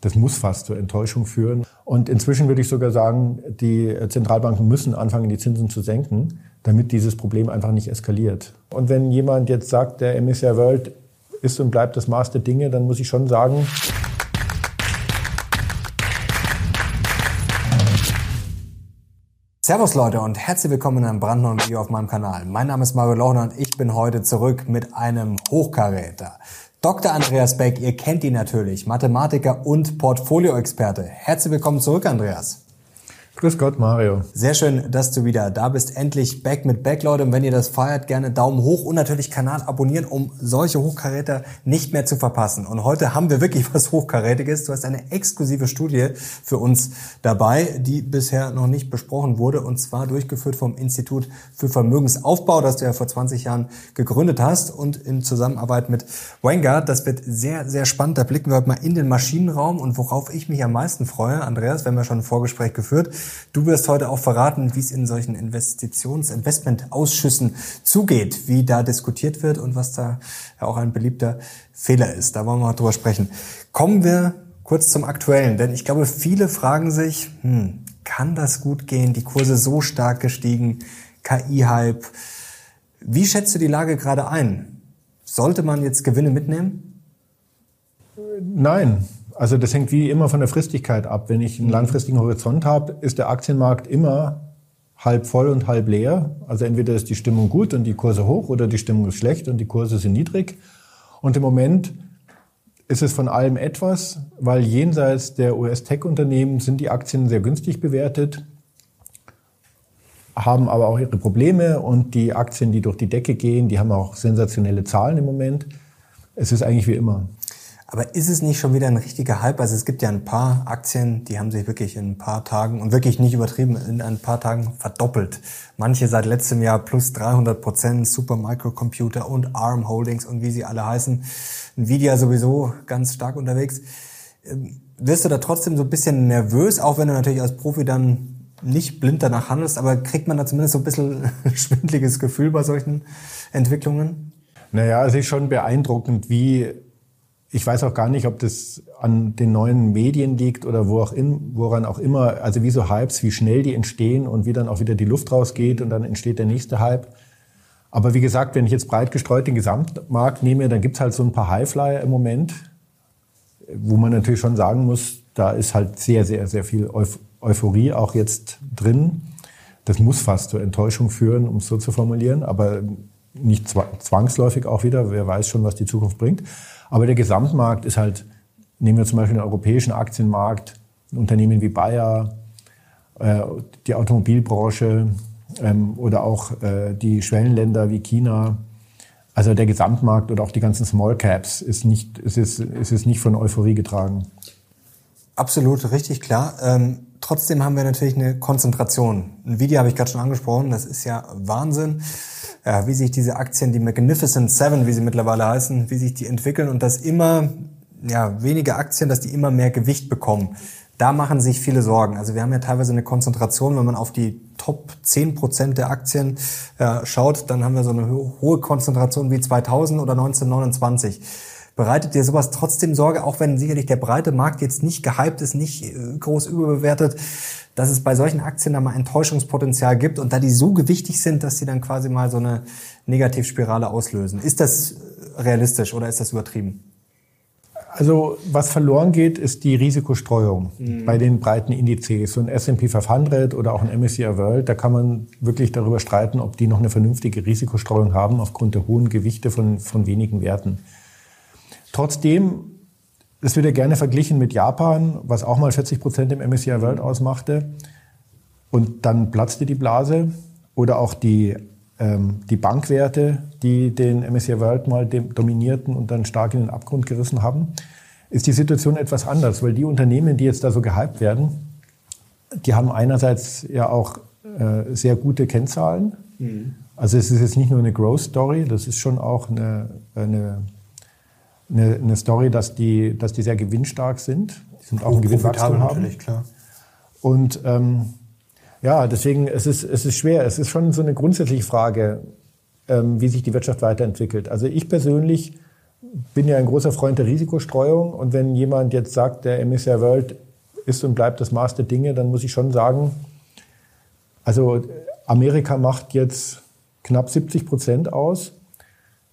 Das muss fast zur Enttäuschung führen. Und inzwischen würde ich sogar sagen, die Zentralbanken müssen anfangen, die Zinsen zu senken, damit dieses Problem einfach nicht eskaliert. Und wenn jemand jetzt sagt, der MSCI World ist und bleibt das Maß der Dinge, dann muss ich schon sagen, Servus Leute und herzlich willkommen in einem brandneuen Video auf meinem Kanal. Mein Name ist Mario Lochner und ich bin heute zurück mit einem Hochkaräter. Dr. Andreas Beck, ihr kennt ihn natürlich, Mathematiker und Portfolioexperte. Herzlich willkommen zurück, Andreas. Grüß Gott, Mario. Sehr schön, dass du wieder da bist. Endlich back mit back, Leute. Und wenn ihr das feiert, gerne Daumen hoch und natürlich Kanal abonnieren, um solche Hochkaräter nicht mehr zu verpassen. Und heute haben wir wirklich was Hochkarätiges. Du hast eine exklusive Studie für uns dabei, die bisher noch nicht besprochen wurde und zwar durchgeführt vom Institut für Vermögensaufbau, das du ja vor 20 Jahren gegründet hast und in Zusammenarbeit mit Vanguard. Das wird sehr, sehr spannend. Da blicken wir heute mal in den Maschinenraum und worauf ich mich am meisten freue, Andreas, wir haben ja schon ein Vorgespräch geführt, Du wirst heute auch verraten, wie es in solchen Investitions-, Investmentausschüssen zugeht, wie da diskutiert wird und was da ja auch ein beliebter Fehler ist. Da wollen wir mal drüber sprechen. Kommen wir kurz zum Aktuellen, denn ich glaube, viele fragen sich, hm, kann das gut gehen? Die Kurse so stark gestiegen, KI-Hype. Wie schätzt du die Lage gerade ein? Sollte man jetzt Gewinne mitnehmen? Nein, also das hängt wie immer von der Fristigkeit ab. Wenn ich einen mhm. langfristigen Horizont habe, ist der Aktienmarkt immer halb voll und halb leer. Also entweder ist die Stimmung gut und die Kurse hoch oder die Stimmung ist schlecht und die Kurse sind niedrig. Und im Moment ist es von allem etwas, weil jenseits der US-Tech-Unternehmen sind die Aktien sehr günstig bewertet, haben aber auch ihre Probleme und die Aktien, die durch die Decke gehen, die haben auch sensationelle Zahlen im Moment. Es ist eigentlich wie immer. Aber ist es nicht schon wieder ein richtiger Hype? Also es gibt ja ein paar Aktien, die haben sich wirklich in ein paar Tagen und wirklich nicht übertrieben in ein paar Tagen verdoppelt. Manche seit letztem Jahr plus 300 Prozent, Super Microcomputer und ARM Holdings und wie sie alle heißen. Nvidia sowieso ganz stark unterwegs. Ähm, wirst du da trotzdem so ein bisschen nervös, auch wenn du natürlich als Profi dann nicht blind danach handelst, aber kriegt man da zumindest so ein bisschen schwindliges Gefühl bei solchen Entwicklungen? Naja, es ist schon beeindruckend, wie ich weiß auch gar nicht, ob das an den neuen Medien liegt oder wo auch in, woran auch immer. Also wie so Hypes, wie schnell die entstehen und wie dann auch wieder die Luft rausgeht und dann entsteht der nächste Hype. Aber wie gesagt, wenn ich jetzt breit gestreut den Gesamtmarkt nehme, dann gibt's halt so ein paar Highflyer im Moment, wo man natürlich schon sagen muss, da ist halt sehr, sehr, sehr viel Euphorie auch jetzt drin. Das muss fast zur Enttäuschung führen, um es so zu formulieren, aber nicht zwangsläufig auch wieder. Wer weiß schon, was die Zukunft bringt. Aber der Gesamtmarkt ist halt, nehmen wir zum Beispiel den europäischen Aktienmarkt, Unternehmen wie Bayer, äh, die Automobilbranche ähm, oder auch äh, die Schwellenländer wie China. Also der Gesamtmarkt oder auch die ganzen Small Caps ist nicht, ist, ist, ist nicht von Euphorie getragen. Absolut, richtig klar. Ähm, trotzdem haben wir natürlich eine Konzentration. Ein Video habe ich gerade schon angesprochen, das ist ja Wahnsinn ja, wie sich diese Aktien, die Magnificent Seven, wie sie mittlerweile heißen, wie sich die entwickeln und dass immer ja, weniger Aktien, dass die immer mehr Gewicht bekommen. Da machen sich viele Sorgen. Also wir haben ja teilweise eine Konzentration, wenn man auf die Top 10 Prozent der Aktien äh, schaut, dann haben wir so eine hohe Konzentration wie 2000 oder 1929. Bereitet dir sowas trotzdem Sorge, auch wenn sicherlich der breite Markt jetzt nicht gehypt ist, nicht äh, groß überbewertet, dass es bei solchen Aktien da mal Enttäuschungspotenzial gibt und da die so gewichtig sind, dass sie dann quasi mal so eine Negativspirale auslösen. Ist das realistisch oder ist das übertrieben? Also was verloren geht, ist die Risikostreuung mhm. bei den breiten Indizes. So ein S&P 500 oder auch ein MSCI World, da kann man wirklich darüber streiten, ob die noch eine vernünftige Risikostreuung haben aufgrund der hohen Gewichte von, von wenigen Werten. Trotzdem es wird ja gerne verglichen mit Japan, was auch mal 40 Prozent im MSCI World ausmachte. Und dann platzte die Blase. Oder auch die, ähm, die Bankwerte, die den MSCI World mal dominierten und dann stark in den Abgrund gerissen haben. Ist die Situation etwas anders, weil die Unternehmen, die jetzt da so gehypt werden, die haben einerseits ja auch äh, sehr gute Kennzahlen. Mhm. Also es ist jetzt nicht nur eine Growth Story, das ist schon auch eine, eine eine, eine Story, dass die, dass die sehr gewinnstark sind. Die sind auch ein Gewinnwachstum haben. Natürlich, klar. Und ähm, ja, deswegen es ist es ist schwer. Es ist schon so eine grundsätzliche Frage, ähm, wie sich die Wirtschaft weiterentwickelt. Also ich persönlich bin ja ein großer Freund der Risikostreuung und wenn jemand jetzt sagt, der MSCI World ist und bleibt das Maß der Dinge, dann muss ich schon sagen, also Amerika macht jetzt knapp 70 Prozent aus.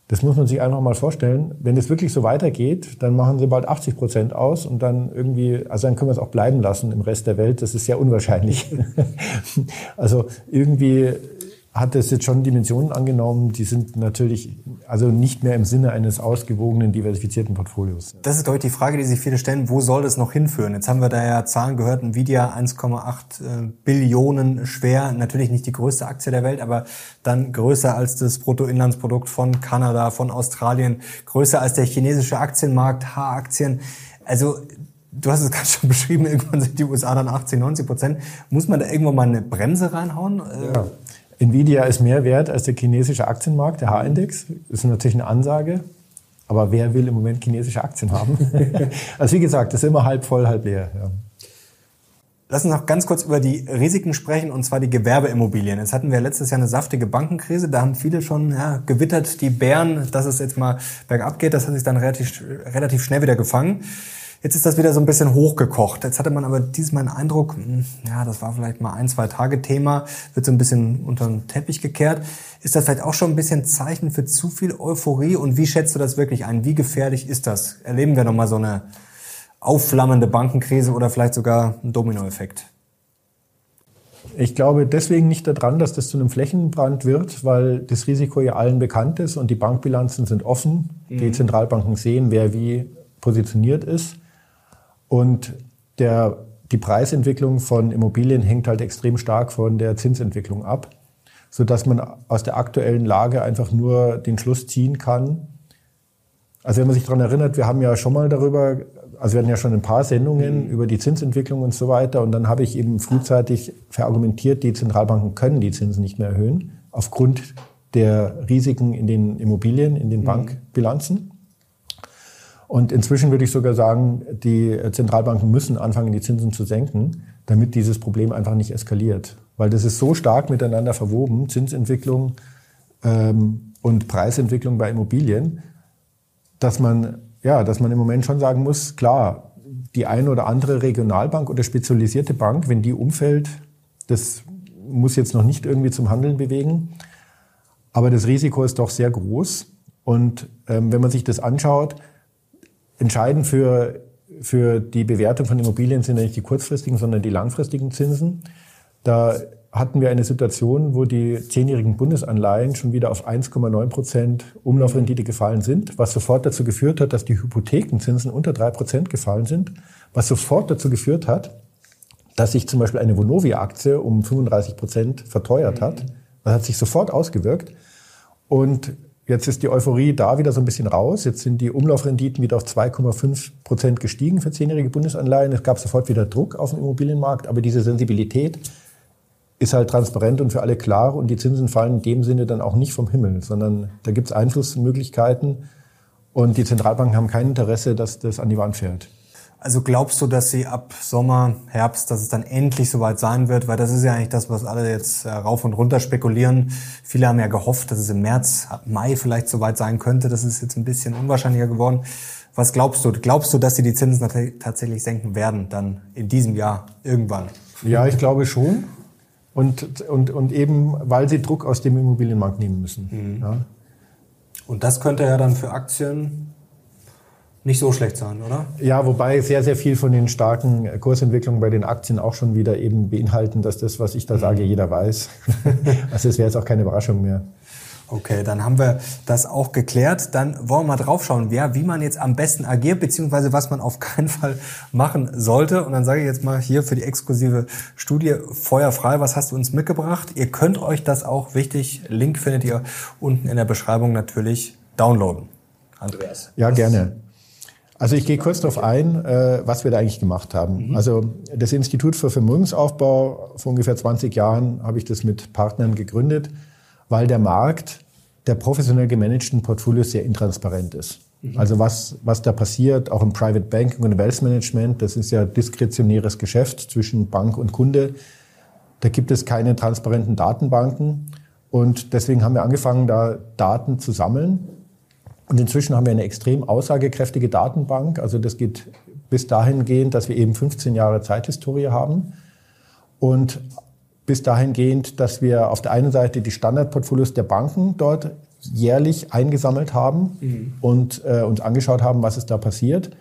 Das muss man sich einfach mal vorstellen. Wenn es wirklich so weitergeht, dann machen sie bald 80 Prozent aus und dann irgendwie, also dann können wir es auch bleiben lassen im Rest der Welt. Das ist sehr unwahrscheinlich. also irgendwie hat das jetzt schon Dimensionen angenommen, die sind natürlich also nicht mehr im Sinne eines ausgewogenen, diversifizierten Portfolios. Das ist, glaube ich, die Frage, die sich viele stellen, wo soll das noch hinführen? Jetzt haben wir da ja Zahlen gehört, Nvidia 1,8 äh, Billionen schwer, natürlich nicht die größte Aktie der Welt, aber dann größer als das Bruttoinlandsprodukt von Kanada, von Australien, größer als der chinesische Aktienmarkt, H-Aktien. Also du hast es gerade schon beschrieben, irgendwann sind die USA dann 80, 90 Prozent. Muss man da irgendwann mal eine Bremse reinhauen? Ja. Nvidia ist mehr wert als der chinesische Aktienmarkt, der H-Index. Das ist natürlich eine Ansage. Aber wer will im Moment chinesische Aktien haben? also wie gesagt, das ist immer halb voll, halb leer. Ja. Lass uns noch ganz kurz über die Risiken sprechen, und zwar die Gewerbeimmobilien. Jetzt hatten wir letztes Jahr eine saftige Bankenkrise. Da haben viele schon ja, gewittert, die Bären, dass es jetzt mal bergab geht. Das hat sich dann relativ, relativ schnell wieder gefangen. Jetzt ist das wieder so ein bisschen hochgekocht. Jetzt hatte man aber diesmal einen Eindruck, hm, ja, das war vielleicht mal ein, zwei Tage Thema, wird so ein bisschen unter den Teppich gekehrt. Ist das vielleicht auch schon ein bisschen Zeichen für zu viel Euphorie? Und wie schätzt du das wirklich ein? Wie gefährlich ist das? Erleben wir nochmal so eine aufflammende Bankenkrise oder vielleicht sogar einen Dominoeffekt? Ich glaube deswegen nicht daran, dass das zu einem Flächenbrand wird, weil das Risiko ja allen bekannt ist und die Bankbilanzen sind offen. Mhm. Die Zentralbanken sehen, wer wie positioniert ist. Und der, die Preisentwicklung von Immobilien hängt halt extrem stark von der Zinsentwicklung ab, so dass man aus der aktuellen Lage einfach nur den Schluss ziehen kann. Also wenn man sich daran erinnert, wir haben ja schon mal darüber, also wir hatten ja schon ein paar Sendungen mhm. über die Zinsentwicklung und so weiter. Und dann habe ich eben frühzeitig verargumentiert, die Zentralbanken können die Zinsen nicht mehr erhöhen, aufgrund der Risiken in den Immobilien, in den mhm. Bankbilanzen. Und inzwischen würde ich sogar sagen, die Zentralbanken müssen anfangen, die Zinsen zu senken, damit dieses Problem einfach nicht eskaliert. Weil das ist so stark miteinander verwoben, Zinsentwicklung ähm, und Preisentwicklung bei Immobilien, dass man, ja, dass man im Moment schon sagen muss, klar, die eine oder andere Regionalbank oder spezialisierte Bank, wenn die umfällt, das muss jetzt noch nicht irgendwie zum Handeln bewegen. Aber das Risiko ist doch sehr groß. Und ähm, wenn man sich das anschaut, Entscheidend für, für die Bewertung von Immobilien sind ja nicht die kurzfristigen, sondern die langfristigen Zinsen. Da hatten wir eine Situation, wo die zehnjährigen Bundesanleihen schon wieder auf 1,9 Prozent Umlaufrendite gefallen sind, was sofort dazu geführt hat, dass die Hypothekenzinsen unter drei Prozent gefallen sind, was sofort dazu geführt hat, dass sich zum Beispiel eine Vonovia-Aktie um 35 Prozent verteuert hat. Das hat sich sofort ausgewirkt. Und Jetzt ist die Euphorie da wieder so ein bisschen raus. Jetzt sind die Umlaufrenditen wieder auf 2,5 Prozent gestiegen für zehnjährige Bundesanleihen. Es gab sofort wieder Druck auf dem Immobilienmarkt, aber diese Sensibilität ist halt transparent und für alle klar und die Zinsen fallen in dem Sinne dann auch nicht vom Himmel, sondern da gibt es Einflussmöglichkeiten und die Zentralbanken haben kein Interesse, dass das an die Wand fährt. Also glaubst du, dass sie ab Sommer, Herbst, dass es dann endlich soweit sein wird? Weil das ist ja eigentlich das, was alle jetzt äh, rauf und runter spekulieren. Viele haben ja gehofft, dass es im März, ab Mai vielleicht soweit sein könnte. Das ist jetzt ein bisschen unwahrscheinlicher geworden. Was glaubst du? Glaubst du, dass sie die Zinsen tatsächlich senken werden dann in diesem Jahr irgendwann? Ja, ich glaube schon. Und, und, und eben, weil sie Druck aus dem Immobilienmarkt nehmen müssen. Mhm. Ja. Und das könnte ja dann für Aktien nicht so schlecht sein, oder? Ja, wobei sehr, sehr viel von den starken Kursentwicklungen bei den Aktien auch schon wieder eben beinhalten, dass das, was ich da sage, mhm. jeder weiß. also es wäre jetzt auch keine Überraschung mehr. Okay, dann haben wir das auch geklärt. Dann wollen wir mal draufschauen, wer, wie man jetzt am besten agiert, beziehungsweise was man auf keinen Fall machen sollte. Und dann sage ich jetzt mal hier für die exklusive Studie feuerfrei, was hast du uns mitgebracht? Ihr könnt euch das auch, wichtig, Link findet ihr unten in der Beschreibung natürlich downloaden. Andreas. Ja, gerne. Also ich gehe kurz darauf ein, äh, was wir da eigentlich gemacht haben. Mhm. Also das Institut für Vermögensaufbau, vor ungefähr 20 Jahren habe ich das mit Partnern gegründet, weil der Markt der professionell gemanagten Portfolios sehr intransparent ist. Mhm. Also was, was da passiert, auch im Private Banking und im Wealth Management, das ist ja diskretionäres Geschäft zwischen Bank und Kunde. Da gibt es keine transparenten Datenbanken. Und deswegen haben wir angefangen, da Daten zu sammeln Und inzwischen haben wir eine extrem aussagekräftige Datenbank. Also das geht bis dahingehend, dass wir eben 15 Jahre Zeithistorie haben. Und bis dahingehend, dass wir auf der einen Seite die Standardportfolios der Banken dort jährlich eingesammelt haben mhm. und äh, uns angeschaut haben, was ist da passiert.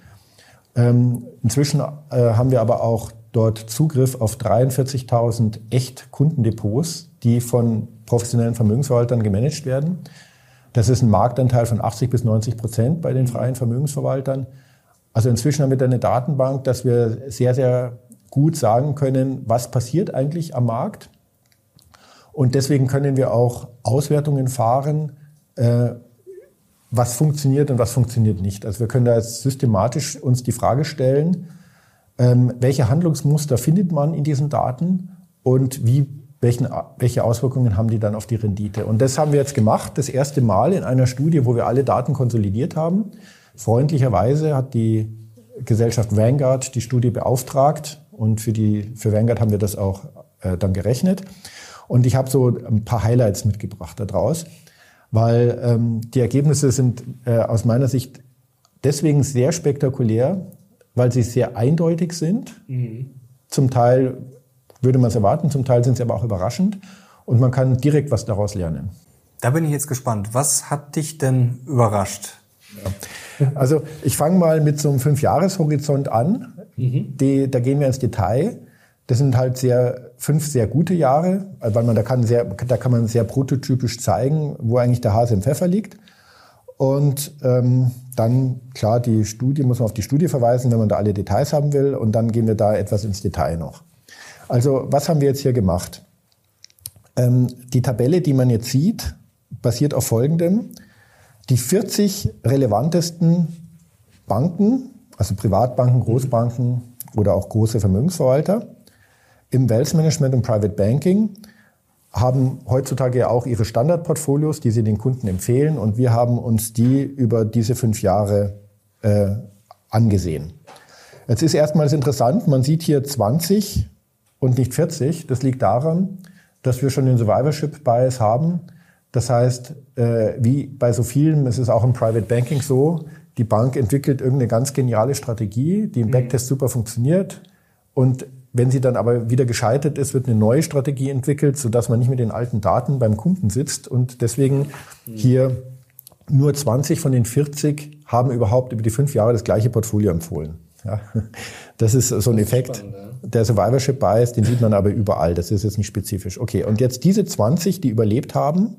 Ähm, inzwischen äh, haben wir aber auch dort Zugriff auf 43.000 echt Kundendepots, die von professionellen Vermögensverwaltern gemanagt werden. Das ist ein Marktanteil von 80 bis 90 Prozent bei den freien Vermögensverwaltern. Also inzwischen haben wir da eine Datenbank, dass wir sehr, sehr gut sagen können, was passiert eigentlich am Markt. Und deswegen können wir auch Auswertungen fahren, äh, was funktioniert und was funktioniert nicht. Also wir können da jetzt systematisch uns die Frage stellen, ähm, welche Handlungsmuster findet man in diesen Daten und wie, welchen, welche Auswirkungen haben die dann auf die Rendite. Und das haben wir jetzt gemacht, das erste Mal in einer Studie, wo wir alle Daten konsolidiert haben. Freundlicherweise hat die Gesellschaft Vanguard die Studie beauftragt und für, die, für Vanguard haben wir das auch äh, dann gerechnet. Und ich habe so ein paar Highlights mitgebracht daraus, weil ähm, die Ergebnisse sind äh, aus meiner Sicht deswegen sehr spektakulär, weil sie sehr eindeutig sind. Mhm. Zum Teil würde man es erwarten, zum Teil sind sie aber auch überraschend und man kann direkt was daraus lernen. Da bin ich jetzt gespannt. Was hat dich denn überrascht? Ja. Also ich fange mal mit so einem Fünfjahreshorizont an. Mhm. Die, da gehen wir ins Detail. Das sind halt sehr, fünf sehr gute Jahre, weil man da kann sehr, da kann man sehr prototypisch zeigen, wo eigentlich der Hase im Pfeffer liegt. Und ähm, dann, klar, die Studie, muss man auf die Studie verweisen, wenn man da alle Details haben will. Und dann gehen wir da etwas ins Detail noch. Also, was haben wir jetzt hier gemacht? Ähm, die Tabelle, die man jetzt sieht, basiert auf Folgendem. Die 40 relevantesten Banken also Privatbanken, Großbanken oder auch große Vermögensverwalter. Im Wealth Management und Private Banking haben heutzutage auch ihre Standardportfolios, die sie den Kunden empfehlen. Und wir haben uns die über diese fünf Jahre äh, angesehen. Jetzt ist erstmals interessant, man sieht hier 20 und nicht 40. Das liegt daran, dass wir schon den Survivorship Bias haben. Das heißt, äh, wie bei so vielen, es ist auch im Private Banking so, die Bank entwickelt irgendeine ganz geniale Strategie, die im mhm. Backtest super funktioniert. Und wenn sie dann aber wieder gescheitert ist, wird eine neue Strategie entwickelt, sodass man nicht mit den alten Daten beim Kunden sitzt. Und deswegen mhm. hier nur 20 von den 40 haben überhaupt über die fünf Jahre das gleiche Portfolio empfohlen. Ja, das ist so ein Effekt. Spannend, ja. Der Survivorship Bias, den sieht man aber überall. Das ist jetzt nicht spezifisch. Okay, und jetzt diese 20, die überlebt haben,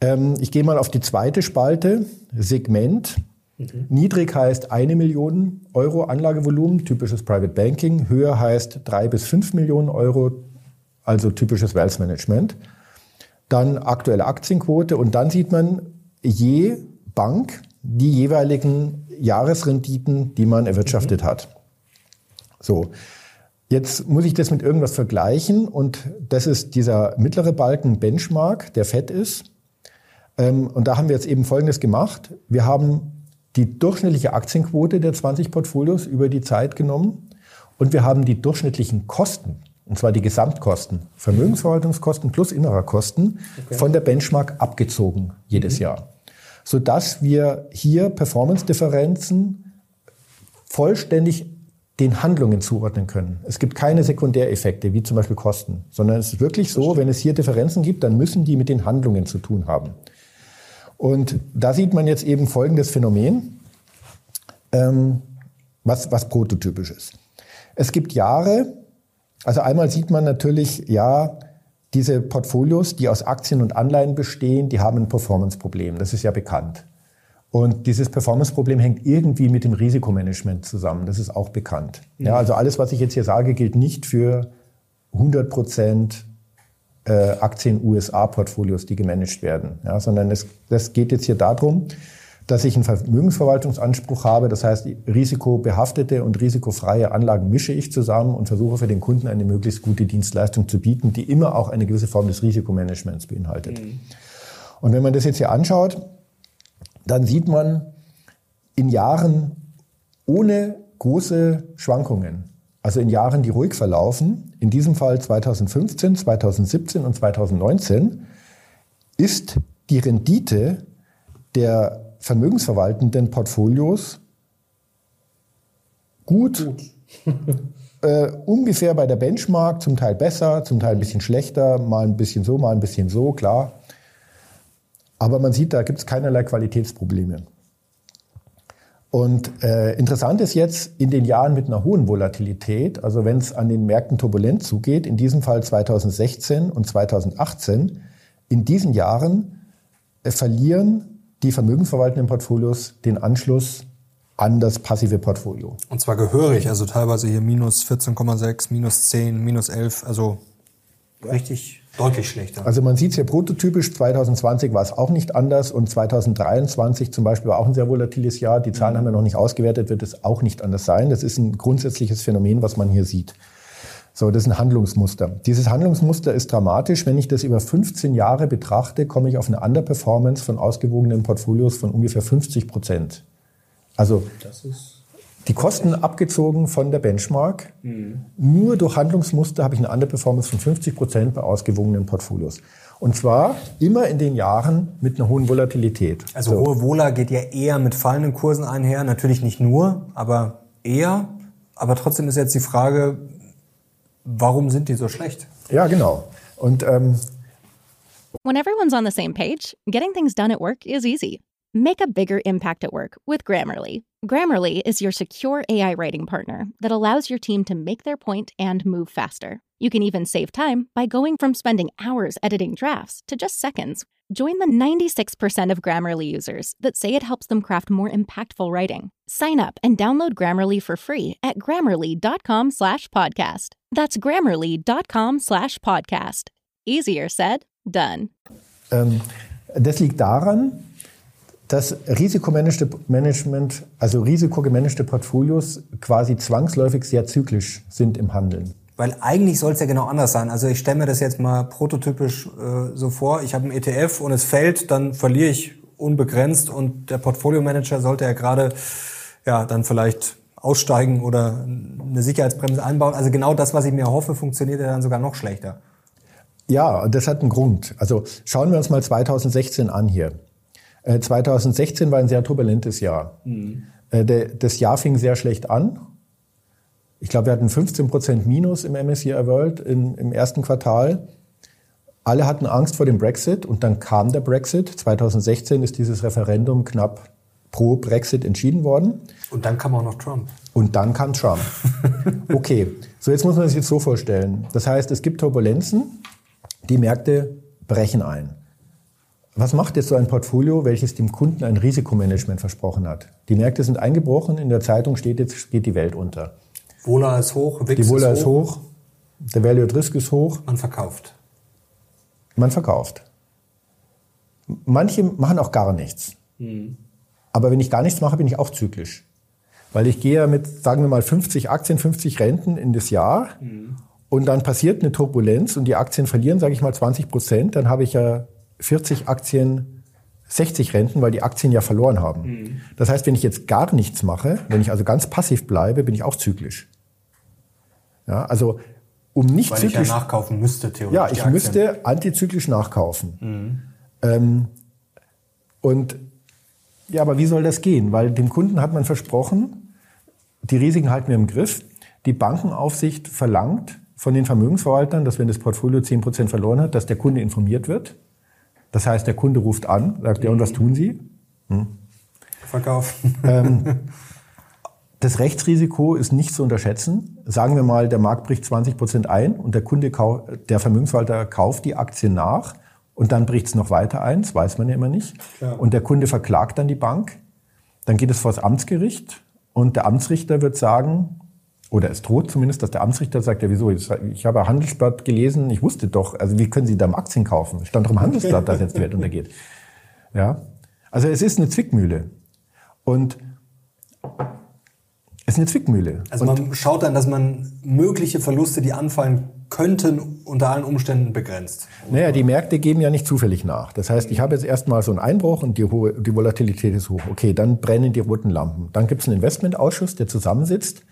ähm, ich gehe mal auf die zweite Spalte, Segment. Mhm. Niedrig heißt eine Million Euro Anlagevolumen, typisches Private Banking. Höher heißt drei bis fünf Millionen Euro, also typisches Wealth Management. Dann aktuelle Aktienquote und dann sieht man je Bank die jeweiligen Jahresrenditen, die man erwirtschaftet mhm. hat. So. Jetzt muss ich das mit irgendwas vergleichen und das ist dieser mittlere Balken Benchmark, der fett ist. Ähm, und da haben wir jetzt eben Folgendes gemacht. Wir haben die durchschnittliche Aktienquote der 20 Portfolios über die Zeit genommen und wir haben die durchschnittlichen Kosten, und zwar die Gesamtkosten, Vermögensverwaltungskosten plus innerer Kosten, okay. von der Benchmark abgezogen jedes mhm. Jahr. Sodass wir hier Performance-Differenzen vollständig den Handlungen zuordnen können. Es gibt keine Sekundäreffekte, wie zum Beispiel Kosten, sondern es ist wirklich so, wenn es hier Differenzen gibt, dann müssen die mit den Handlungen zu tun haben. Und da sieht man jetzt eben folgendes Phänomen, ähm, was, was prototypisch ist. Es gibt Jahre, also einmal sieht man natürlich, ja, diese Portfolios, die aus Aktien und Anleihen bestehen, die haben ein Performance-Problem. Das ist ja bekannt. Und dieses Performance-Problem hängt irgendwie mit dem Risikomanagement zusammen. Das ist auch bekannt. Ja, also alles, was ich jetzt hier sage, gilt nicht für 100 Prozent äh, Aktien-USA-Portfolios, die gemanagt werden, ja, sondern es das geht jetzt hier darum, dass ich einen Vermögensverwaltungsanspruch habe. Das heißt, risikobehaftete und risikofreie Anlagen mische ich zusammen und versuche für den Kunden eine möglichst gute Dienstleistung zu bieten, die immer auch eine gewisse Form des Risikomanagements beinhaltet. Mhm. Und wenn man das jetzt hier anschaut, dann sieht man in Jahren ohne große Schwankungen, also in Jahren, die ruhig verlaufen, in diesem Fall 2015, 2017 und 2019, ist die Rendite der vermögensverwaltenden Portfolios gut, äh, ungefähr bei der Benchmark, zum Teil besser, zum Teil ein bisschen schlechter, mal ein bisschen so, mal ein bisschen so, klar. Aber man sieht, da gibt es keinerlei Qualitätsprobleme. Und äh, interessant ist jetzt in den Jahren mit einer hohen Volatilität, also wenn es an den Märkten turbulent zugeht, in diesem Fall 2016 und 2018, in diesen Jahren äh, verlieren die vermögensverwaltenden Portfolios den Anschluss an das passive Portfolio. Und zwar gehörig, also teilweise hier minus 14,6, minus 10, minus 11, also richtig deutlich schlechter. Also man sieht es hier prototypisch, 2020 war es auch nicht anders und 2023 zum Beispiel war auch ein sehr volatiles Jahr. Die Zahlen mhm. haben wir noch nicht ausgewertet, wird es auch nicht anders sein. Das ist ein grundsätzliches Phänomen, was man hier sieht. So, das ist ein Handlungsmuster. Dieses Handlungsmuster ist dramatisch. Wenn ich das über 15 Jahre betrachte, komme ich auf eine Underperformance von ausgewogenen Portfolios von ungefähr 50 Prozent. Also die Kosten abgezogen von der Benchmark. Mhm. Nur durch Handlungsmuster habe ich eine Underperformance von 50 Prozent bei ausgewogenen Portfolios. Und zwar immer in den Jahren mit einer hohen Volatilität. Also so. hohe Vola geht ja eher mit fallenden Kursen einher. Natürlich nicht nur, aber eher. Aber trotzdem ist jetzt die Frage, warum sind die so schlecht? Ja, genau. Und ähm, When everyone's on the same page, getting things done at work is easy. Make a bigger impact at work with Grammarly. Grammarly is your secure AI writing partner that allows your team to make their point and move faster. You can even save time by going from spending hours editing drafts to just seconds. Join the 96% of Grammarly users that say it helps them craft more impactful writing. Sign up and download Grammarly for free at grammarly.com slash podcast. That's grammarly.com slash podcast. Easier said, done. Ähm, das liegt daran, dass Risikomanagement, also risikogemanagte Portfolios quasi zwangsläufig sehr zyklisch sind im Handeln. Weil eigentlich soll es ja genau anders sein. Also ich stelle mir das jetzt mal prototypisch äh, so vor. Ich habe einen ETF und es fällt, dann verliere ich unbegrenzt und der Portfolio-Manager sollte ja gerade ja dann vielleicht aussteigen oder eine Sicherheitsbremse einbauen. Also genau das, was ich mir hoffe, funktioniert ja dann sogar noch schlechter. Ja, das hat einen Grund. Also schauen wir uns mal 2016 an hier. 2016 äh, war ein sehr turbulentes Jahr. Mhm. Das Jahr fing sehr schlecht an. Ich glaube, wir hatten 15 Prozent Minus im MSCI World in, im ersten Quartal. Alle hatten Angst vor dem Brexit und dann kam der Brexit. 2016 ist dieses Referendum knapp pro Brexit entschieden worden. Und dann kam auch noch Trump. Und dann kam Trump. Okay, so jetzt muss man sich jetzt so vorstellen. Das heißt, es gibt Turbulenzen, die Märkte brechen ein. Was macht jetzt so ein Portfolio, welches dem Kunden ein Risikomanagement versprochen hat? Die Märkte sind eingebrochen, in der Zeitung steht jetzt, geht die Welt unter. Vola ist hoch, Wix Die Vola ist hoch. hoch, der Value at Risk ist hoch. Man verkauft. Man verkauft. Manche machen auch gar nichts. Mhm. Aber wenn ich gar nichts mache, bin ich auch zyklisch. Weil ich gehe ja mit, sagen wir mal, 50 Aktien, 50 Renten in das Jahr mhm. und dann passiert eine Turbulenz und die Aktien verlieren, sage ich mal, 20 Prozent, dann habe ich ja 40 Aktien, 60 Renten, weil die Aktien ja verloren haben. Mhm. Das heißt, wenn ich jetzt gar nichts mache, wenn ich also ganz passiv bleibe, bin ich auch zyklisch. Ja, also um nicht weil zyklisch. Ich ja nachkaufen müsste, theoretisch. Ja, ich müsste antizyklisch nachkaufen. Mhm. Ähm, und ja, aber wie soll das gehen? Weil dem Kunden hat man versprochen, die Risiken halten wir im Griff. Die Bankenaufsicht verlangt von den Vermögensverwaltern, dass wenn das Portfolio 10% verloren hat, dass der Kunde informiert wird. Das heißt, der Kunde ruft an, sagt, ja, und was tun Sie? Hm. Verkaufen. Ähm, das Rechtsrisiko ist nicht zu unterschätzen. Sagen wir mal, der Markt bricht 20 Prozent ein und der Kunde, der Vermögensverwalter kauft die Aktie nach und dann bricht es noch weiter ein, das weiß man ja immer nicht. Klar. Und der Kunde verklagt dann die Bank. Dann geht es vor das Amtsgericht und der Amtsrichter wird sagen, oder es droht zumindest, dass der Amtsrichter sagt, ja wieso, ich habe Handelsblatt gelesen, ich wusste doch, also wie können Sie da Aktien kaufen? Es stand doch im Handelsblatt, dass jetzt die Welt untergeht. Ja, also es ist eine Zwickmühle. Und ist eine Zwickmühle. Also man schaut dann, dass man mögliche Verluste, die anfallen könnten, unter allen Umständen begrenzt. Naja, die Märkte geben ja nicht zufällig nach. Das heißt, ich habe jetzt erstmal so einen Einbruch und die, hohe, die Volatilität ist hoch. Okay, dann brennen die roten Lampen. Dann gibt es einen Investmentausschuss, der zusammensitzt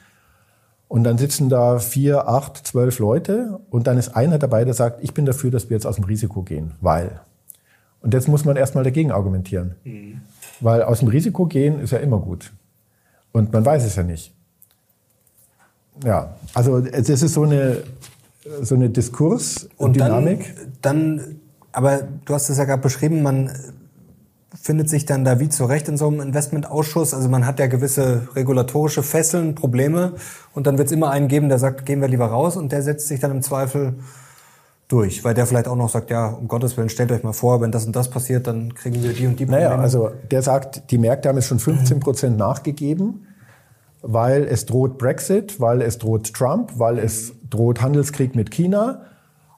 und dann sitzen da vier, acht, zwölf Leute und dann ist einer dabei, der sagt, ich bin dafür, dass wir jetzt aus dem Risiko gehen, weil. Und jetzt muss man erstmal dagegen argumentieren. Mhm. Weil aus dem Risiko gehen ist ja immer gut. Und man weiß es ja nicht. Ja, also das ist so eine, so eine Diskurs und, und Dynamik. Dann, dann, aber du hast es ja gerade beschrieben, man findet sich dann da wie zurecht in so einem Investmentausschuss. Also man hat ja gewisse regulatorische Fesseln, Probleme und dann wird es immer einen geben, der sagt, gehen wir lieber raus und der setzt sich dann im Zweifel durch, weil der vielleicht auch noch sagt, ja, um Gottes Willen, stellt euch mal vor, wenn das und das passiert, dann kriegen wir die und die Probleme. Naja, also der sagt, die Märkte haben es schon 15 Prozent nachgegeben, weil es droht Brexit, weil es droht Trump, weil es droht Handelskrieg mit China.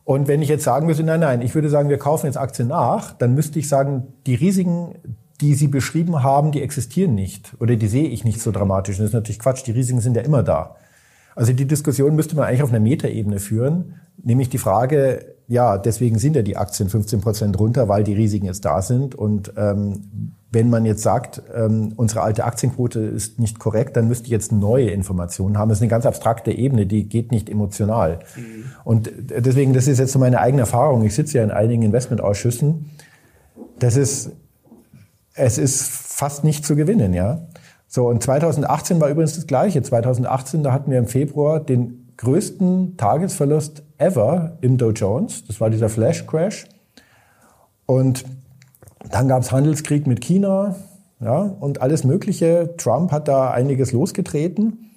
Und wenn ich jetzt sagen würde, nein, nein, ich würde sagen, wir kaufen jetzt Aktien nach, dann müsste ich sagen, die Risiken, die Sie beschrieben haben, die existieren nicht oder die sehe ich nicht so dramatisch. Und das ist natürlich Quatsch, die Risiken sind ja immer da. Also die Diskussion müsste man eigentlich auf einer Metaebene führen, nämlich die Frage, ja, deswegen sind ja die Aktien 15 Prozent runter, weil die Risiken jetzt da sind. Und ähm, wenn man jetzt sagt, ähm, unsere alte Aktienquote ist nicht korrekt, dann müsste ich jetzt neue Informationen haben. Das ist eine ganz abstrakte Ebene, die geht nicht emotional. Mhm. Und deswegen, das ist jetzt so meine eigene Erfahrung. Ich sitze ja in einigen Investmentausschüssen. Das ist, es ist fast nicht zu gewinnen, ja. So, und 2018 war übrigens das Gleiche. 2018, da hatten wir im Februar den größten Tagesverlust ever im Dow Jones. Das war dieser Flash Crash. Und dann gab es Handelskrieg mit China ja, und alles Mögliche. Trump hat da einiges losgetreten.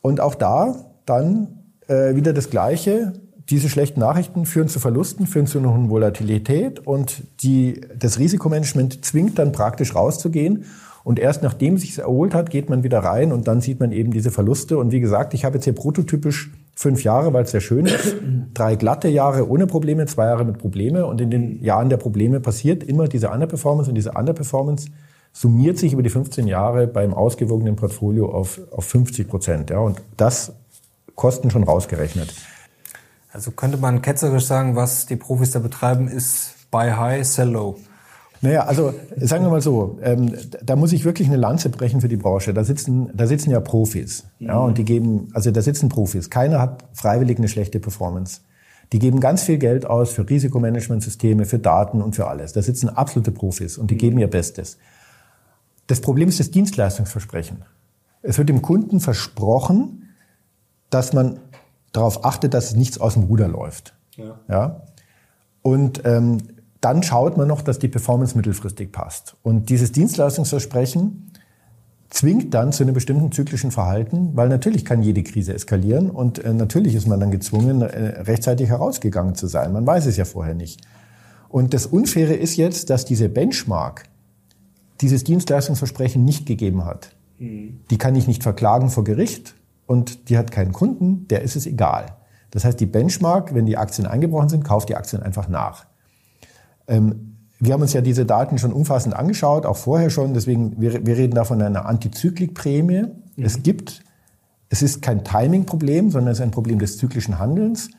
Und auch da dann äh, wieder das Gleiche. Diese schlechten Nachrichten führen zu Verlusten, führen zu einer hohen Volatilität und die, das Risikomanagement zwingt dann praktisch rauszugehen. Und erst nachdem sich erholt hat, geht man wieder rein und dann sieht man eben diese Verluste. Und wie gesagt, ich habe jetzt hier prototypisch fünf Jahre, weil es sehr schön ist. Drei glatte Jahre ohne Probleme, zwei Jahre mit Probleme. Und in den Jahren der Probleme passiert immer diese Underperformance. Und diese Underperformance summiert sich über die 15 Jahre beim ausgewogenen Portfolio auf, auf 50 Prozent. Ja, und das Kosten schon rausgerechnet. Also könnte man ketzerisch sagen, was die Profis da betreiben, ist buy high, sell low. Naja, also sagen wir mal so, ähm, da muss ich wirklich eine Lanze brechen für die Branche. Da sitzen, da sitzen ja Profis, mhm. ja, und die geben, also da sitzen Profis. Keiner hat freiwillig eine schlechte Performance. Die geben ganz viel Geld aus für Risikomanagementsysteme, für Daten und für alles. Da sitzen absolute Profis und die mhm. geben ihr Bestes. Das Problem ist das Dienstleistungsversprechen. Es wird dem Kunden versprochen, dass man darauf achtet, dass nichts aus dem Ruder läuft. Ja. ja? Und ähm, dann schaut man noch, dass die Performance mittelfristig passt. Und dieses Dienstleistungsversprechen zwingt dann zu einem bestimmten zyklischen Verhalten, weil natürlich kann jede Krise eskalieren und äh, natürlich ist man dann gezwungen, äh, rechtzeitig herausgegangen zu sein. Man weiß es ja vorher nicht. Und das Unfaire ist jetzt, dass diese Benchmark dieses Dienstleistungsversprechen nicht gegeben hat. Mhm. Die kann ich nicht verklagen vor Gericht und die hat keinen Kunden, der ist es egal. Das heißt, die Benchmark, wenn die Aktien eingebrochen sind, kauft die Aktien einfach nach. Ähm, wir haben uns ja diese Daten schon umfassend angeschaut, auch vorher schon. Deswegen, wir, wir reden da von einer Antizyklikprämie. Mhm. Es gibt, es ist kein Timing-Problem, sondern es ist ein Problem des zyklischen Handelns.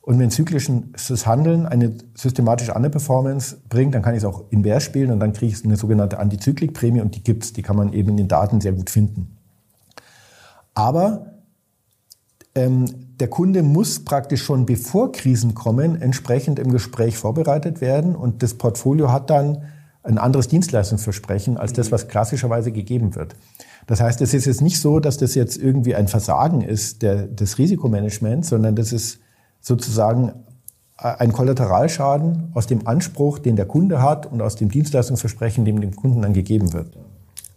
Und wenn zyklisches Handeln eine systematische Underperformance bringt, dann kann ich es auch invers spielen und dann kriege ich eine sogenannte Antizyklikprämie und die gibt's. Die kann man eben in den Daten sehr gut finden. Aber der Kunde muss praktisch schon bevor Krisen kommen, entsprechend im Gespräch vorbereitet werden und das Portfolio hat dann ein anderes Dienstleistungsversprechen als das, was klassischerweise gegeben wird. Das heißt, es ist jetzt nicht so, dass das jetzt irgendwie ein Versagen ist der, des Risikomanagements, sondern das ist sozusagen ein Kollateralschaden aus dem Anspruch, den der Kunde hat und aus dem Dienstleistungsversprechen, dem dem Kunden dann gegeben wird.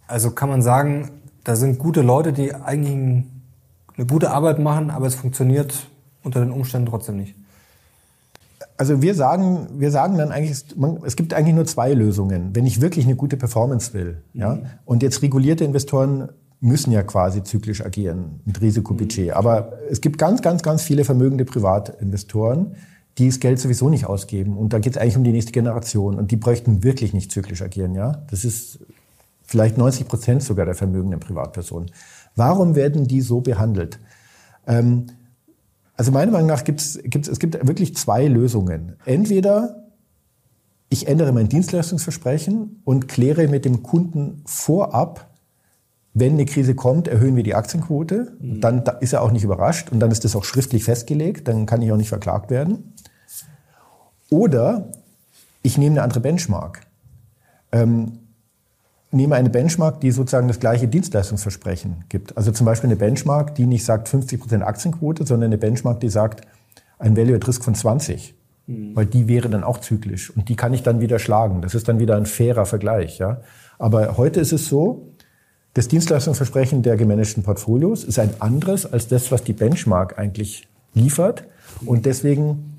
Also kann man sagen, da sind gute Leute, die eigentlich eine gute Arbeit machen, aber es funktioniert unter den Umständen trotzdem nicht. Also wir sagen, wir sagen dann eigentlich, es gibt eigentlich nur zwei Lösungen. Wenn ich wirklich eine gute Performance will, mhm. ja, und jetzt regulierte Investoren müssen ja quasi zyklisch agieren mit Risikobudget. Mhm. Aber es gibt ganz, ganz, ganz viele vermögende Privatinvestoren, die das Geld sowieso nicht ausgeben. Und da geht es eigentlich um die nächste Generation. Und die bräuchten wirklich nicht zyklisch agieren, ja. Das ist vielleicht 90 Prozent sogar der vermögenden Privatpersonen. Warum werden die so behandelt? Ähm, also meiner Meinung nach gibt es, es gibt wirklich zwei Lösungen. Entweder ich ändere mein Dienstleistungsversprechen und kläre mit dem Kunden vorab, wenn eine Krise kommt, erhöhen wir die Aktienquote. Mhm. Dann ist er auch nicht überrascht und dann ist das auch schriftlich festgelegt. Dann kann ich auch nicht verklagt werden. Oder ich nehme eine andere Benchmark. Ähm, nehme eine Benchmark, die sozusagen das gleiche Dienstleistungsversprechen gibt. Also zum Beispiel eine Benchmark, die nicht sagt 50 Prozent Aktienquote, sondern eine Benchmark, die sagt ein Value at Risk von 20. Mhm. Weil die wäre dann auch zyklisch und die kann ich dann wieder schlagen. Das ist dann wieder ein fairer Vergleich. Ja? Aber heute ist es so, das Dienstleistungsversprechen der gemanagten Portfolios ist ein anderes als das, was die Benchmark eigentlich liefert. Und deswegen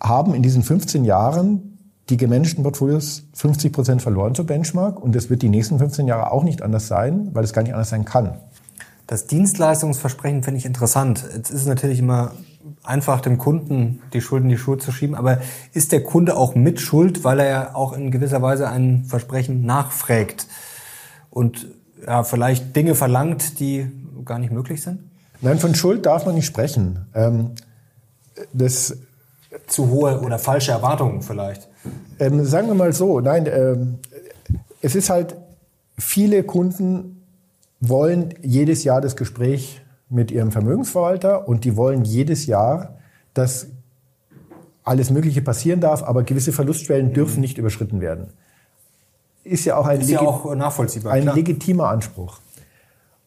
haben in diesen 15 Jahren die gemanagten Portfolios 50 Prozent verloren zur Benchmark und das wird die nächsten 15 Jahre auch nicht anders sein, weil es gar nicht anders sein kann. Das Dienstleistungsversprechen finde ich interessant. Jetzt ist es natürlich immer einfach dem Kunden die Schuld in die Schuld zu schieben, aber ist der Kunde auch mit Schuld, weil er ja auch in gewisser Weise ein Versprechen nachfragt und ja, vielleicht Dinge verlangt, die gar nicht möglich sind? Nein, von Schuld darf man nicht sprechen. Ähm, das zu hohe oder falsche Erwartungen vielleicht. Ähm, sagen wir mal so, nein, ähm, es ist halt, viele Kunden wollen jedes Jahr das Gespräch mit ihrem Vermögensverwalter und die wollen jedes Jahr, dass alles Mögliche passieren darf, aber gewisse Verlustschwellen dürfen nicht überschritten werden. Ist ja auch ein, ja auch nachvollziehbar, ein legitimer Anspruch.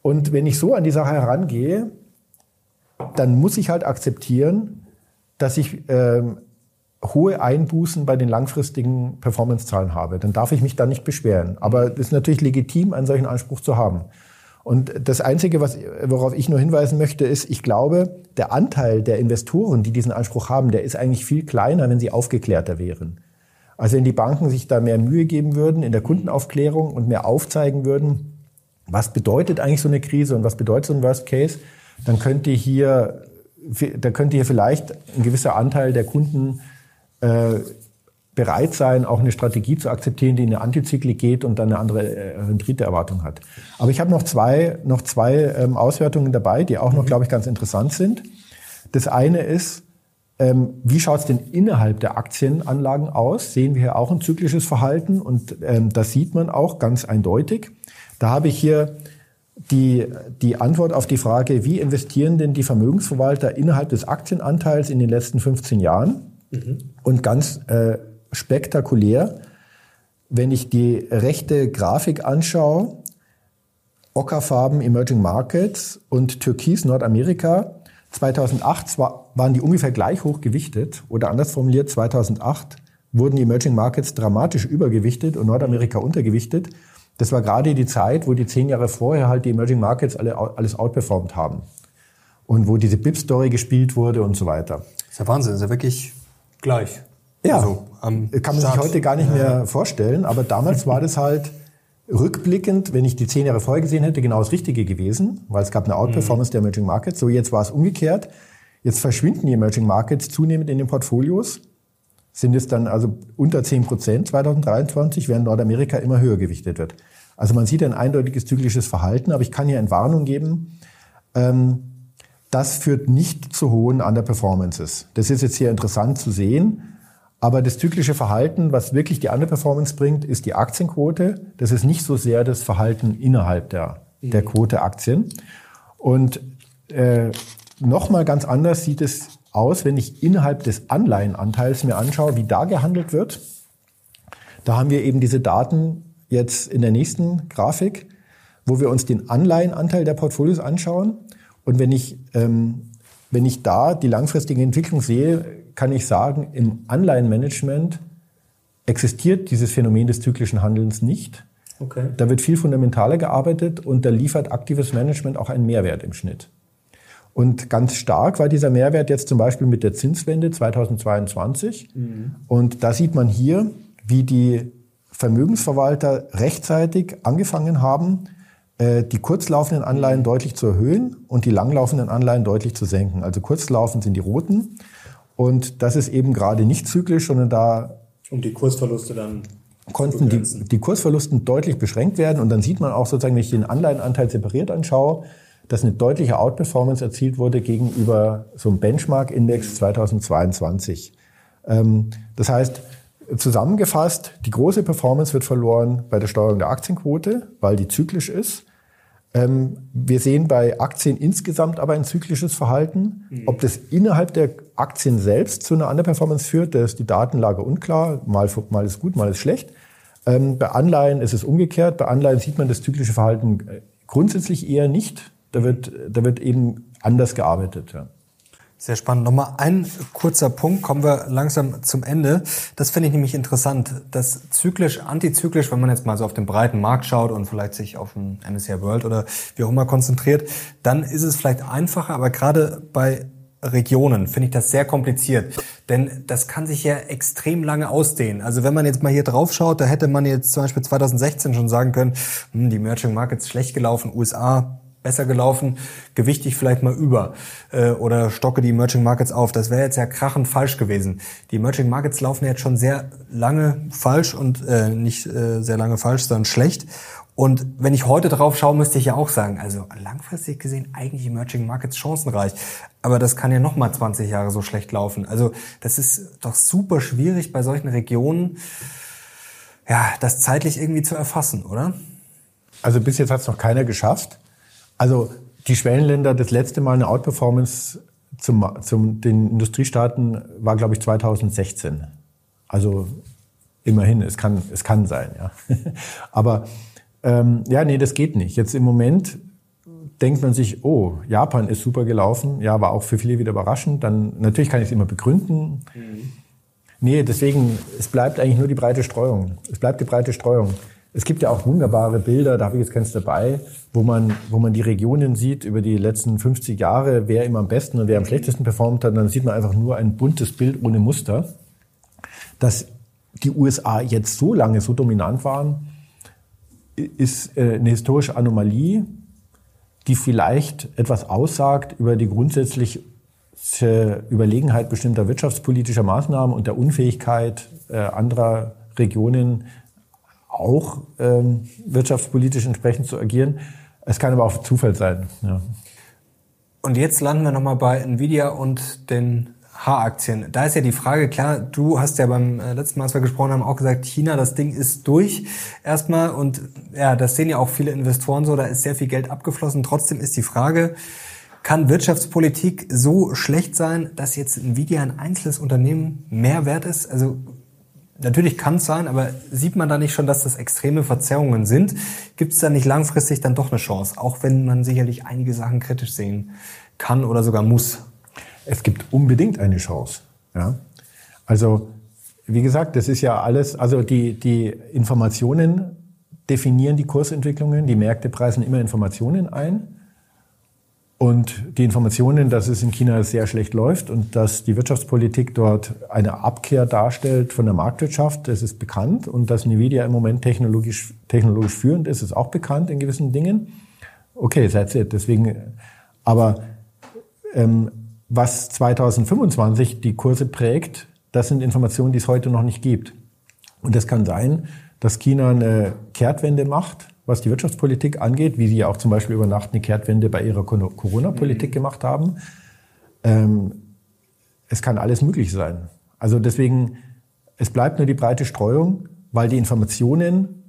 Und wenn ich so an die Sache herangehe, dann muss ich halt akzeptieren, dass ich ähm, hohe Einbußen bei den langfristigen Performance-Zahlen habe. Dann darf ich mich da nicht beschweren. Aber es ist natürlich legitim, einen solchen Anspruch zu haben. Und das Einzige, was, worauf ich nur hinweisen möchte, ist, ich glaube, der Anteil der Investoren, die diesen Anspruch haben, der ist eigentlich viel kleiner, wenn sie aufgeklärter wären. Also wenn die Banken sich da mehr Mühe geben würden in der Kundenaufklärung und mehr aufzeigen würden, was bedeutet eigentlich so eine Krise und was bedeutet so ein Worst Case, dann könnte hier, da könnte hier vielleicht ein gewisser Anteil der Kunden äh, bereit sein, auch eine Strategie zu akzeptieren, die in eine Antizyklik geht und dann eine andere äh, Renditeerwartung hat. Aber ich habe noch zwei, noch zwei ähm, Auswertungen dabei, die auch noch, glaube ich, ganz interessant sind. Das eine ist, ähm, wie schaut es denn innerhalb der Aktienanlagen aus? Sehen wir hier auch ein zyklisches Verhalten und ähm, das sieht man auch ganz eindeutig. Da habe ich hier die, die Antwort auf die Frage, wie investieren denn die Vermögensverwalter innerhalb des Aktienanteils in den letzten 15 Jahren? Mhm. Und ganz äh, spektakulär, wenn ich die rechte Grafik anschaue, Ockerfarben Emerging Markets und Türkis Nordamerika, 2008 waren die ungefähr gleich hoch gewichtet oder anders formuliert, 2008 wurden die Emerging Markets dramatisch übergewichtet und Nordamerika untergewichtet. Das war gerade die Zeit, wo die zehn Jahre vorher halt die Emerging Markets alle, alles outperformt haben. Und wo diese BIP-Story gespielt wurde und so weiter. Das ist ja Wahnsinn, das ist ja wirklich Gleich. Ja, also, kann man Start. sich heute gar nicht mehr vorstellen, aber damals war das halt rückblickend, wenn ich die zehn Jahre vorher gesehen hätte, genau das Richtige gewesen, weil es gab eine Outperformance mhm. der Emerging Markets. So, jetzt war es umgekehrt. Jetzt verschwinden die Emerging Markets zunehmend in den Portfolios, sind es dann also unter 10 Prozent 2023, während Nordamerika immer höher gewichtet wird. Also man sieht ein eindeutiges zyklisches Verhalten, aber ich kann hier Entwarnung geben. Ähm, das führt nicht zu hohen Underperformances. Das ist jetzt hier interessant zu sehen. Aber das zyklische Verhalten, was wirklich die Underperformance bringt, ist die Aktienquote. Das ist nicht so sehr das Verhalten innerhalb der, der Quote Aktien. Und äh, nochmal ganz anders sieht es aus, wenn ich innerhalb des Anleihenanteils mir anschaue, wie da gehandelt wird. Da haben wir eben diese Daten jetzt in der nächsten Grafik, wo wir uns den Anleihenanteil der Portfolios anschauen. Und wenn ich, ähm, wenn ich da die langfristige Entwicklung sehe, kann ich sagen, im Anleihenmanagement existiert dieses Phänomen des zyklischen Handelns nicht. Okay. Da wird viel fundamentaler gearbeitet und da liefert aktives Management auch einen Mehrwert im Schnitt. Und ganz stark war dieser Mehrwert jetzt zum Beispiel mit der Zinswende 2022. Mhm. Und da sieht man hier, wie die Vermögensverwalter rechtzeitig angefangen haben, die kurzlaufenden Anleihen deutlich zu erhöhen und die langlaufenden Anleihen deutlich zu senken. Also kurzlaufend sind die roten und das ist eben gerade nicht zyklisch, sondern da um die Kursverluste dann konnten die, die Kursverlusten deutlich beschränkt werden und dann sieht man auch sozusagen, wenn ich den Anleihenanteil separiert anschaue, dass eine deutliche Outperformance erzielt wurde gegenüber so einem Benchmark-Index 2022. Ähm, das heißt, zusammengefasst, die große Performance wird verloren bei der Steuerung der Aktienquote, weil die zyklisch ist. Ähm, wir sehen bei Aktien insgesamt aber ein zyklisches Verhalten. Mhm. Ob das innerhalb der Aktien selbst zu einer Underperformance führt, da ist die Datenlage unklar. Mal, mal ist gut, mal ist schlecht. Ähm, bei Anleihen ist es umgekehrt. Bei Anleihen sieht man das zyklische Verhalten äh, grundsätzlich eher nicht. Da wird, da wird eben anders gearbeitet. Ja. Sehr spannend. Nochmal ein kurzer Punkt, kommen wir langsam zum Ende. Das finde ich nämlich interessant. Das zyklisch, antizyklisch, wenn man jetzt mal so auf den breiten Markt schaut und vielleicht sich auf den MSCI World oder wie auch immer konzentriert, dann ist es vielleicht einfacher, aber gerade bei Regionen finde ich das sehr kompliziert, denn das kann sich ja extrem lange ausdehnen. Also wenn man jetzt mal hier drauf schaut, da hätte man jetzt zum Beispiel 2016 schon sagen können, hm, die Emerging Markets schlecht gelaufen, USA besser gelaufen, gewichte ich vielleicht mal über äh, oder stocke die Emerging Markets auf. Das wäre jetzt ja krachend falsch gewesen. Die Emerging Markets laufen jetzt schon sehr lange falsch und äh, nicht äh, sehr lange falsch, sondern schlecht. Und wenn ich heute drauf schaue, müsste ich ja auch sagen, also langfristig gesehen eigentlich Emerging Markets chancenreich. Aber das kann ja noch mal 20 Jahre so schlecht laufen. Also das ist doch super schwierig bei solchen Regionen, ja, das zeitlich irgendwie zu erfassen, oder? Also bis jetzt hat es noch keiner geschafft. Also die Schwellenländer, das letzte Mal eine Outperformance zum, zum den Industriestaaten war, glaube ich, 2016. Also immerhin, es kann, es kann sein, ja. Aber ähm, ja, nee, das geht nicht. Jetzt im Moment denkt man sich, oh, Japan ist super gelaufen, ja, war auch für viele wieder überraschend. Dann natürlich kann ich es immer begründen. Mhm. Nee, deswegen, es bleibt eigentlich nur die breite Streuung. Es bleibt die breite Streuung. Es gibt ja auch wunderbare Bilder, da habe ich jetzt keins dabei, wo man, wo man die Regionen sieht über die letzten 50 Jahre, wer immer am besten und wer am schlechtesten performt hat. Und dann sieht man einfach nur ein buntes Bild ohne Muster. Dass die USA jetzt so lange so dominant waren, ist äh, eine historische Anomalie, die vielleicht etwas aussagt über die grundsätzliche Überlegenheit bestimmter wirtschaftspolitischer Maßnahmen und der Unfähigkeit äh, anderer Regionen, auch ähm, wirtschaftspolitisch entsprechend zu agieren. Es kann aber auch Zufall sein. Ja. Und jetzt landen wir nochmal bei Nvidia und den H-Aktien. Da ist ja die Frage, klar, du hast ja beim äh, letzten Mal, als wir gesprochen haben, auch gesagt, China, das Ding ist durch erstmal. Und ja, das sehen ja auch viele Investoren so, da ist sehr viel Geld abgeflossen. Trotzdem ist die Frage, kann Wirtschaftspolitik so schlecht sein, dass jetzt Nvidia ein einzelnes Unternehmen mehr wert ist? Also Natürlich kann es sein, aber sieht man da nicht schon, dass das extreme Verzerrungen sind? Gibt es da nicht langfristig dann doch eine Chance, auch wenn man sicherlich einige Sachen kritisch sehen kann oder sogar muss? Es gibt unbedingt eine Chance. Ja? Also, wie gesagt, das ist ja alles, also die, die Informationen definieren die Kursentwicklungen, die Märkte preisen immer Informationen ein. Und die Informationen, dass es in China sehr schlecht läuft und dass die Wirtschaftspolitik dort eine Abkehr darstellt von der Marktwirtschaft, das ist bekannt. Und dass Nvidia im Moment technologisch, technologisch führend ist, ist auch bekannt in gewissen Dingen. Okay, that's it. Deswegen, aber ähm, was 2025 die Kurse prägt, das sind Informationen, die es heute noch nicht gibt. Und es kann sein, dass China eine Kehrtwende macht was die Wirtschaftspolitik angeht, wie sie ja auch zum Beispiel über Nacht eine Kehrtwende bei ihrer Corona-Politik mhm. gemacht haben. Ähm, es kann alles möglich sein. Also deswegen, es bleibt nur die breite Streuung, weil die Informationen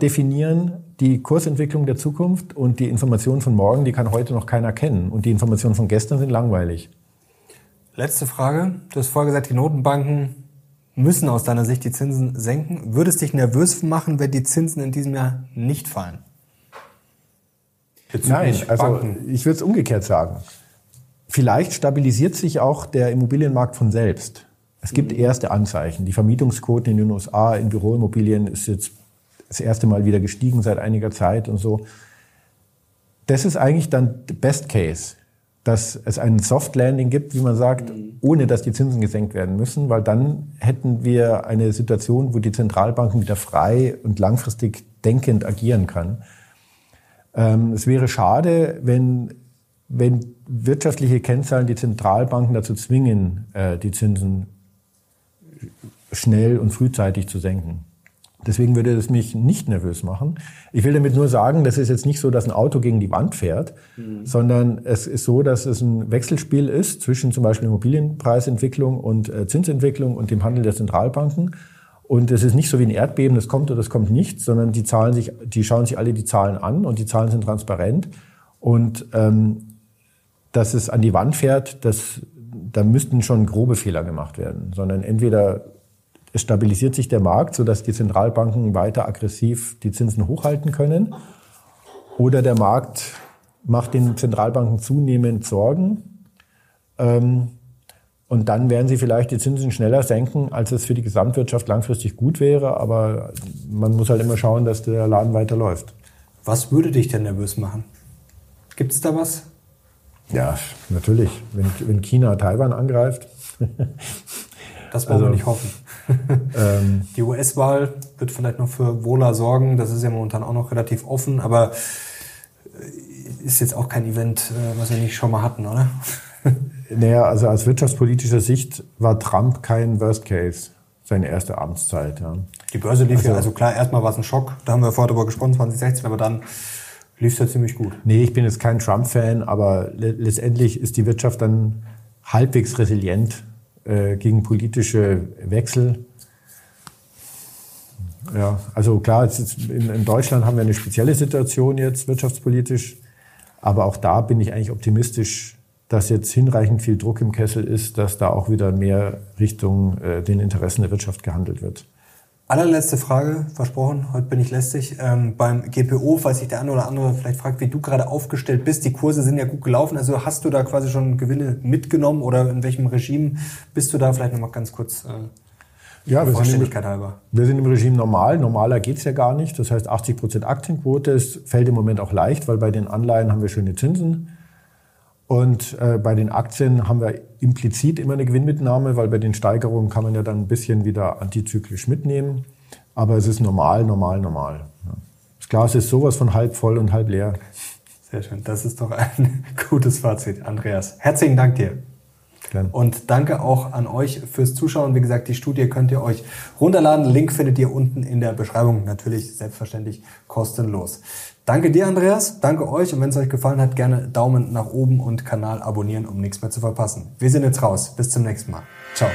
definieren die Kursentwicklung der Zukunft und die Informationen von morgen, die kann heute noch keiner kennen. Und die Informationen von gestern sind langweilig. Letzte Frage. Du hast vorher gesagt, die Notenbanken müssen aus deiner Sicht die Zinsen senken. Würde es dich nervös machen, wenn die Zinsen in diesem Jahr nicht fallen? Nein, also Banken. ich würde es umgekehrt sagen. Vielleicht stabilisiert sich auch der Immobilienmarkt von selbst. Es gibt mhm. erste Anzeichen. Die Vermietungsquote in den USA in Büroimmobilien ist jetzt das erste Mal wieder gestiegen seit einiger Zeit und so. Das ist eigentlich dann Best Case dass es einen Soft Landing gibt, wie man sagt, mhm. ohne dass die Zinsen gesenkt werden müssen, weil dann hätten wir eine Situation, wo die Zentralbanken wieder frei und langfristig denkend agieren kann. Ähm, es wäre schade, wenn, wenn wirtschaftliche Kennzahlen die Zentralbanken dazu zwingen, äh, die Zinsen schnell und frühzeitig zu senken. Deswegen würde das mich nicht nervös machen. Ich will damit nur sagen, das ist jetzt nicht so, dass ein Auto gegen die Wand fährt, mhm. sondern es ist so, dass es ein Wechselspiel ist zwischen zum Beispiel Immobilienpreisentwicklung und äh, Zinsentwicklung und dem Handel der Zentralbanken. Und es ist nicht so wie ein Erdbeben, das kommt oder das kommt nicht, sondern die Zahlen sich, die schauen sich alle die Zahlen an und die Zahlen sind transparent. Und ähm, dass es an die Wand fährt, das, da müssten schon grobe Fehler gemacht werden, sondern entweder es stabilisiert sich der Markt, sodass die Zentralbanken weiter aggressiv die Zinsen hochhalten können. Oder der Markt macht den Zentralbanken zunehmend Sorgen. Ähm, und dann werden sie vielleicht die Zinsen schneller senken, als es für die Gesamtwirtschaft langfristig gut wäre. Aber man muss halt immer schauen, dass der Laden weiterläuft. Was würde dich denn nervös machen? Gibt es da was? Ja, natürlich. Wenn, wenn China Taiwan angreift. das wollen also, wir nicht hoffen. ähm, die US-Wahl wird vielleicht noch für Wohler sorgen. Das ist ja momentan auch noch relativ offen, aber äh, ist jetzt auch kein Event, äh, was wir nicht schon mal hatten, oder? Naja, also aus wirtschaftspolitischer Sicht war Trump kein Worst Case, seine erste Amtszeit. Ja. Die Börse lief also, ja, also klar, erstmal war es ein Schock, da haben wir vorher drüber gesprochen, 2016, aber dann lief es ja ziemlich gut. Nee, ich bin jetzt kein Trump-Fan, aber letztendlich ist die Wirtschaft dann halbwegs resilient äh, gegen politische Wechsel. Ja, also klar, in, Deutschland haben wir eine spezielle Situation jetzt wirtschaftspolitisch, aber auch da bin ich eigentlich optimistisch, dass jetzt hinreichend viel Druck im Kessel ist, dass da auch wieder mehr Richtung äh, den Interessen der Wirtschaft gehandelt wird. Allerletzte Frage, versprochen, heute bin ich lästig. Ähm, beim GPO, falls sich der eine oder andere vielleicht fragt, wie du gerade aufgestellt bist, die Kurse sind ja gut gelaufen. Also hast du da quasi schon Gewinne mitgenommen oder in welchem Regime bist du da? Vielleicht nochmal ganz kurz. Äh, ja, wir sind, im, halber. wir sind im Regime normal. Normaler geht's ja gar nicht. Das heißt, 80 Prozent Aktienquote. Es fällt im Moment auch leicht, weil bei den Anleihen haben wir schöne Zinsen. Und äh, bei den Aktien haben wir implizit immer eine Gewinnmitnahme, weil bei den Steigerungen kann man ja dann ein bisschen wieder antizyklisch mitnehmen. Aber es ist normal, normal, normal. Das Glas ist sowas von halb voll und halb leer. Sehr schön. Das ist doch ein gutes Fazit, Andreas. Herzlichen Dank dir. Gern. Und danke auch an euch fürs Zuschauen. Wie gesagt, die Studie könnt ihr euch runterladen. Link findet ihr unten in der Beschreibung. Natürlich selbstverständlich kostenlos. Danke dir, Andreas. Danke euch. Und wenn es euch gefallen hat, gerne Daumen nach oben und Kanal abonnieren, um nichts mehr zu verpassen. Wir sind jetzt raus. Bis zum nächsten Mal. Ciao.